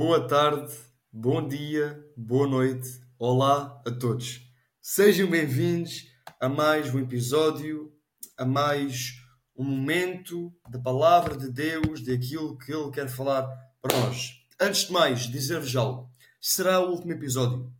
Boa tarde, bom dia, boa noite, olá a todos. Sejam bem-vindos a mais um episódio, a mais um momento da palavra de Deus, daquilo que Ele quer falar para nós. Antes de mais, dizer-vos algo: será o último episódio,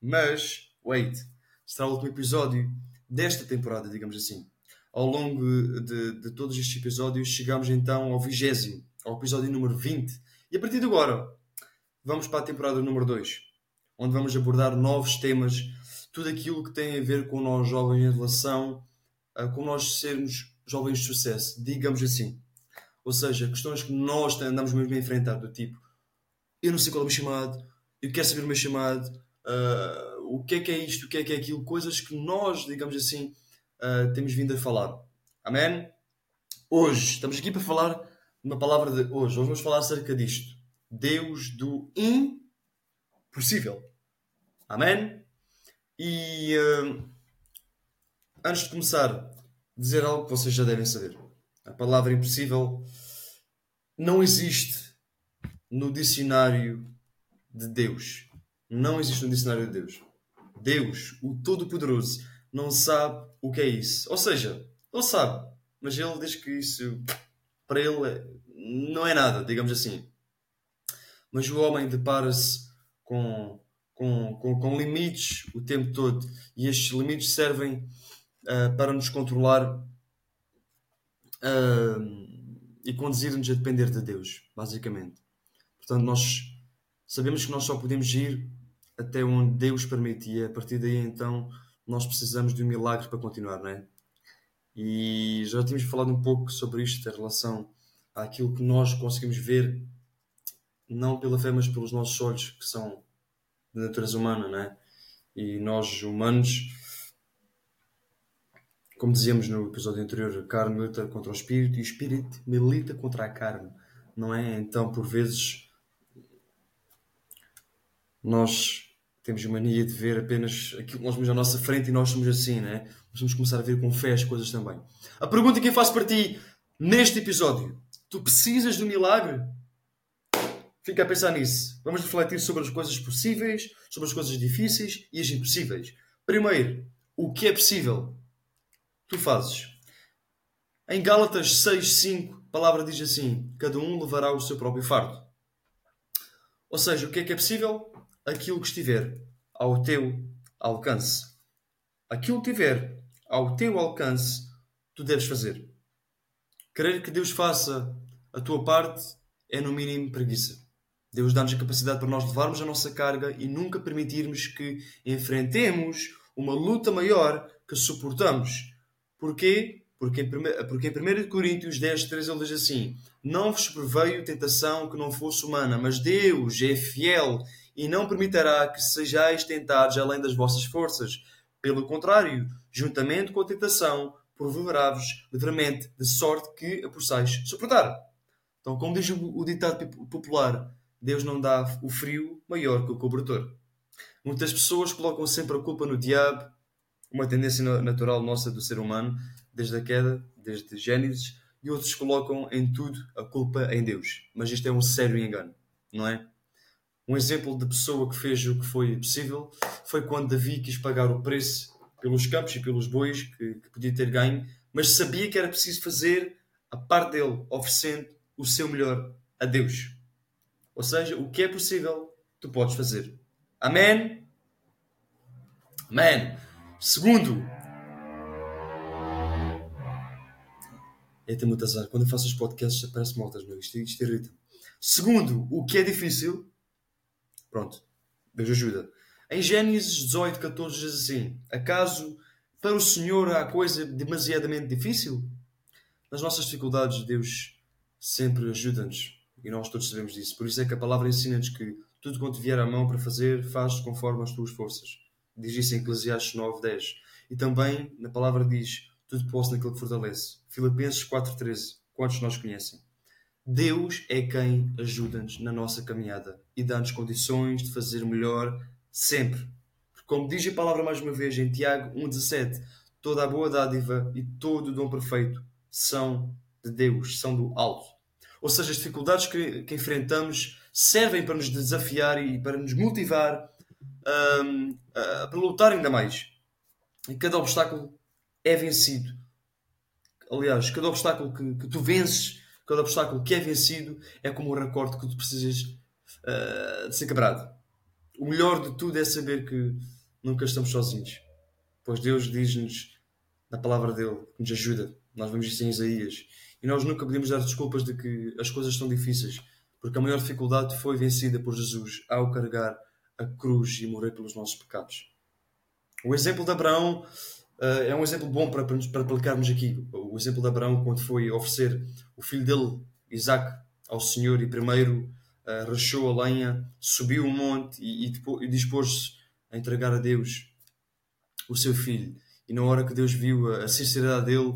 mas, wait, será o último episódio desta temporada, digamos assim. Ao longo de, de todos estes episódios, chegamos então ao vigésimo, ao episódio número 20 e a partir de agora, vamos para a temporada número 2, onde vamos abordar novos temas, tudo aquilo que tem a ver com nós jovens em relação a com nós sermos jovens de sucesso, digamos assim. Ou seja, questões que nós andamos mesmo a enfrentar, do tipo, eu não sei qual é o meu chamado, eu quero saber o meu chamado, uh, o que é que é isto, o que é que é aquilo, coisas que nós, digamos assim, uh, temos vindo a falar. Amém? Hoje, estamos aqui para falar uma palavra de hoje. Hoje vamos falar acerca disto. Deus do impossível. Amém? E uh, antes de começar, dizer algo que vocês já devem saber. A palavra impossível não existe no dicionário de Deus. Não existe no dicionário de Deus. Deus, o Todo-Poderoso, não sabe o que é isso. Ou seja, ele sabe, mas ele diz que isso para ele é, não é nada, digamos assim. Mas o homem depara-se com, com, com, com, limites o tempo todo e estes limites servem uh, para nos controlar uh, e conduzir-nos a depender de Deus, basicamente. Portanto, nós sabemos que nós só podemos ir até onde Deus permite e a partir daí então nós precisamos de um milagre para continuar, não é? E já tínhamos falado um pouco sobre isto em relação àquilo que nós conseguimos ver, não pela fé, mas pelos nossos olhos, que são de natureza humana, né? E nós, humanos, como dizíamos no episódio anterior, a carne milita contra o espírito e o espírito milita contra a carne, não é? Então, por vezes, nós temos mania de ver apenas aquilo que nós vemos à nossa frente e nós somos assim, né? Nós vamos começar a ver com fé as coisas também. A pergunta que eu faço para ti neste episódio: tu precisas de um milagre? Fica a pensar nisso. Vamos refletir sobre as coisas possíveis, sobre as coisas difíceis e as impossíveis. Primeiro, o que é possível? Tu fazes. Em Gálatas 6:5, a palavra diz assim: cada um levará o seu próprio fardo. Ou seja, o que é que é possível? Aquilo que estiver ao teu alcance. Aquilo que estiver ao teu alcance, tu deves fazer. Querer que Deus faça a tua parte é, no mínimo, preguiça. Deus dá-nos a capacidade para nós levarmos a nossa carga e nunca permitirmos que enfrentemos uma luta maior que suportamos. Porquê? Porque em, porque em 1 Coríntios 10, 3 ele diz assim: Não vos preveio tentação que não fosse humana, mas Deus é fiel e não permitirá que sejais tentados além das vossas forças. Pelo contrário, juntamente com a tentação, proverá-vos livremente, de sorte que a possais suportar. Então, como diz o ditado popular, Deus não dá o frio maior que o cobertor. Muitas pessoas colocam sempre a culpa no diabo, uma tendência natural nossa do ser humano, desde a queda, desde Gênesis, e outros colocam em tudo a culpa em Deus. Mas isto é um sério engano, não é? Um exemplo de pessoa que fez o que foi possível foi quando Davi quis pagar o preço pelos campos e pelos bois que, que podia ter ganho, mas sabia que era preciso fazer a parte dele, oferecendo o seu melhor a Deus. Ou seja, o que é possível, tu podes fazer. Amém? Amém. Segundo, é ter muito azar. Quando eu faço os podcasts, aparece motas, meu. Isto, isto irrita. Segundo, o que é difícil, Pronto, Deus ajuda. Em Gênesis 18, 14 diz assim: Acaso para o Senhor há coisa demasiadamente difícil? Nas nossas dificuldades, Deus sempre ajuda-nos. E nós todos sabemos disso. Por isso é que a palavra ensina-nos que tudo quanto vier à mão para fazer, faz conforme as tuas forças. Diz isso em Eclesiastes 9, 10. E também na palavra diz: Tudo posso naquele que fortalece. Filipenses 4, 13. Quantos nós conhecem? Deus é quem ajuda-nos na nossa caminhada e dá-nos condições de fazer melhor sempre. Como diz a palavra mais uma vez em Tiago 1,17, toda a boa dádiva e todo o dom perfeito são de Deus, são do alto. Ou seja, as dificuldades que, que enfrentamos servem para nos desafiar e para nos motivar um, a, para lutar ainda mais. E cada obstáculo é vencido. Aliás, cada obstáculo que, que tu vences, cada obstáculo que é vencido, é como um recorde que tu precisas uh, de ser quebrado. O melhor de tudo é saber que nunca estamos sozinhos. Pois Deus diz-nos na palavra dele que nos ajuda. Nós vemos isso em Isaías. E nós nunca podemos dar desculpas de que as coisas estão difíceis, porque a maior dificuldade foi vencida por Jesus ao carregar a cruz e morrer pelos nossos pecados. O exemplo de Abraão uh, é um exemplo bom para, para aplicarmos aqui. O exemplo de Abraão, quando foi oferecer o filho dele, Isaac, ao Senhor, e primeiro uh, rachou a lenha, subiu o monte e, e, e dispôs-se a entregar a Deus o seu filho. E na hora que Deus viu a, a sinceridade dele,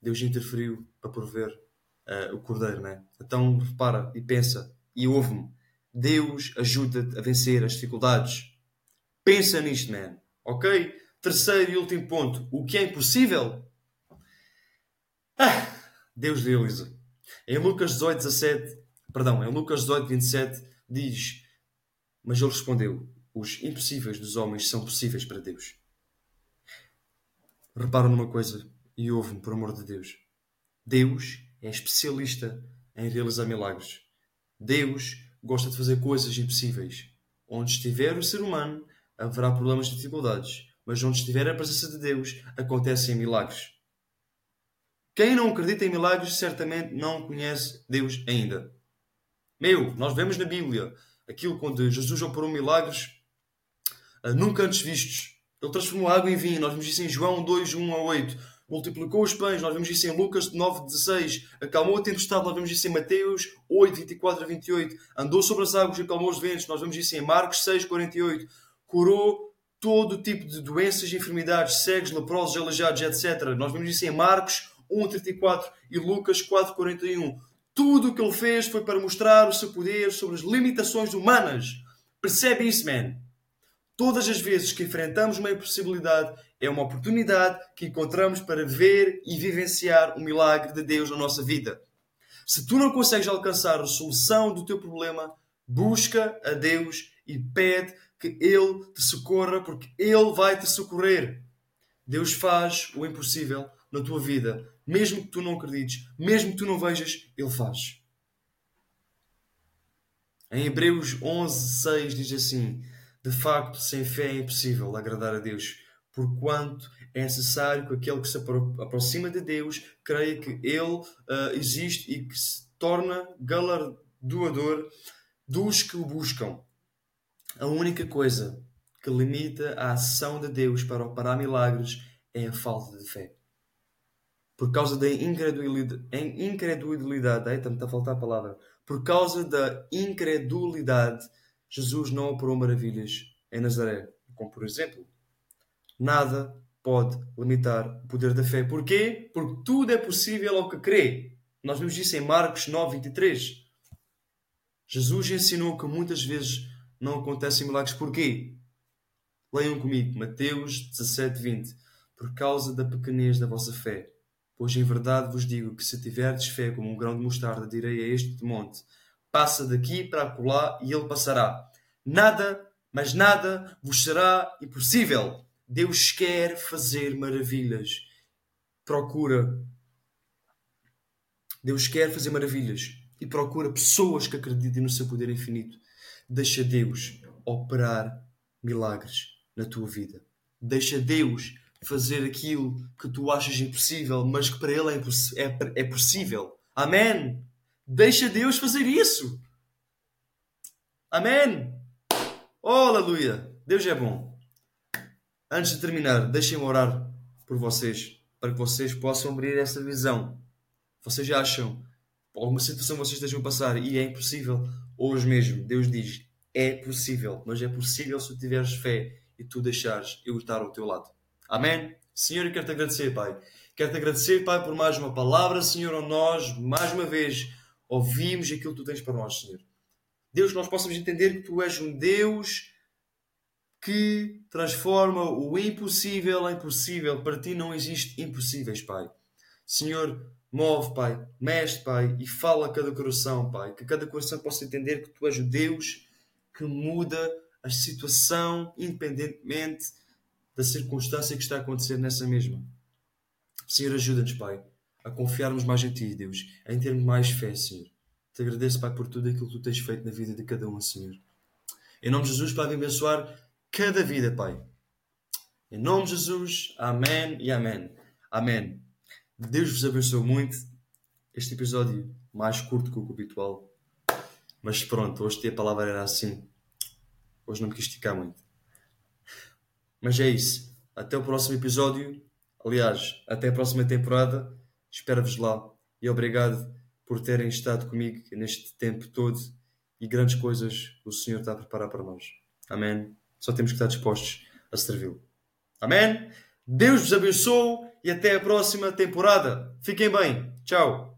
Deus interferiu para prover uh, o cordeiro, né? Então repara e pensa e ouve-me. Deus ajuda-te a vencer as dificuldades. Pensa nisto, man. Ok? Terceiro e último ponto. O que é impossível? Ah, Deus de Elisa. Em Lucas 18, 17, perdão, em Lucas 18, 27, diz: Mas ele respondeu: Os impossíveis dos homens são possíveis para Deus. Repara numa coisa e ouve-me, por amor de Deus. Deus é especialista em realizar milagres. Deus gosta de fazer coisas impossíveis. Onde estiver o ser humano, haverá problemas e dificuldades. Mas onde estiver a presença de Deus, acontecem milagres. Quem não acredita em milagres certamente não conhece Deus ainda. Meu, nós vemos na Bíblia aquilo quando Jesus operou milagres uh, nunca antes vistos. Ele transformou água em vinho. Nós vemos isso em João 2, 1 a 8 multiplicou os pães, nós vemos isso em Lucas 9, 16, acalmou a tempestade, nós vemos isso em Mateus 8, 24 a 28, andou sobre as águas e acalmou os ventos, nós vemos isso em Marcos 6, 48, curou todo tipo de doenças enfermidades, cegos, leprosos, aleijados, etc. Nós vemos isso em Marcos 1, 34 e Lucas 4, 41. Tudo o que ele fez foi para mostrar o seu poder sobre as limitações humanas. Percebe isso, man? Todas as vezes que enfrentamos uma impossibilidade, é uma oportunidade que encontramos para ver e vivenciar o milagre de Deus na nossa vida. Se tu não consegues alcançar a solução do teu problema, busca a Deus e pede que Ele te socorra, porque Ele vai te socorrer. Deus faz o impossível na tua vida, mesmo que tu não acredites, mesmo que tu não vejas, Ele faz. Em Hebreus 11, 6 diz assim: De facto, sem fé é impossível agradar a Deus porquanto é necessário que aquele que se aproxima de Deus creia que Ele uh, existe e que se torna galardoador dos que o buscam. A única coisa que limita a ação de Deus para operar milagres é a falta de fé. Por causa da incredulidade, incredulidade aí está a faltar a palavra. Por causa da incredulidade, Jesus não operou maravilhas em Nazaré, como por exemplo Nada pode limitar o poder da fé. Porquê? Porque tudo é possível ao que crê. Nós vimos isso em Marcos 9, 23. Jesus ensinou que muitas vezes não acontecem milagres. Porquê? Leiam comigo, Mateus 17, 20. Por causa da pequenez da vossa fé. Pois em verdade vos digo que se tiverdes fé como um grão de mostarda, direi a este monte: passa daqui para acolá e ele passará. Nada, mas nada vos será impossível. Deus quer fazer maravilhas. Procura. Deus quer fazer maravilhas e procura pessoas que acreditem no seu poder infinito. Deixa Deus operar milagres na tua vida. Deixa Deus fazer aquilo que tu achas impossível, mas que para Ele é, é, é possível. Amém? Deixa Deus fazer isso. Amém? Oh, aleluia! Deus é bom. Antes de terminar, deixem-me orar por vocês, para que vocês possam abrir essa visão. Vocês acham alguma situação vocês estejam a passar e é impossível, hoje mesmo, Deus diz: é possível, mas é possível se tu tiveres fé e tu deixares eu estar ao teu lado. Amém? Senhor, eu quero te agradecer, Pai. Quero te agradecer, Pai, por mais uma palavra, Senhor, onde nós, mais uma vez, ouvimos aquilo que tu tens para nós, Senhor. Deus, nós possamos entender que tu és um Deus que transforma o impossível em possível. Para ti não existe impossíveis, Pai. Senhor, move, Pai, mexe, Pai, e fala a cada coração, Pai. Que cada coração possa entender que Tu és o Deus que muda a situação, independentemente da circunstância que está a acontecer nessa mesma. Senhor, ajuda-nos, Pai, a confiarmos mais em Ti, Deus, em termos mais fé, Senhor. Te agradeço, Pai, por tudo aquilo que Tu tens feito na vida de cada um, Senhor. Em nome de Jesus, Pai, abençoar cada vida, Pai. Em nome de Jesus, amém e amém. Amém. Deus vos abençoe muito. Este episódio mais curto que o habitual. Mas pronto, hoje a palavra era assim. Hoje não me quis esticar muito. Mas é isso. Até o próximo episódio. Aliás, até a próxima temporada. Espero-vos lá. E obrigado por terem estado comigo neste tempo todo. E grandes coisas o Senhor está a preparar para nós. Amém. Só temos que estar dispostos a servi-lo. Amém? Deus vos abençoe e até a próxima temporada. Fiquem bem. Tchau.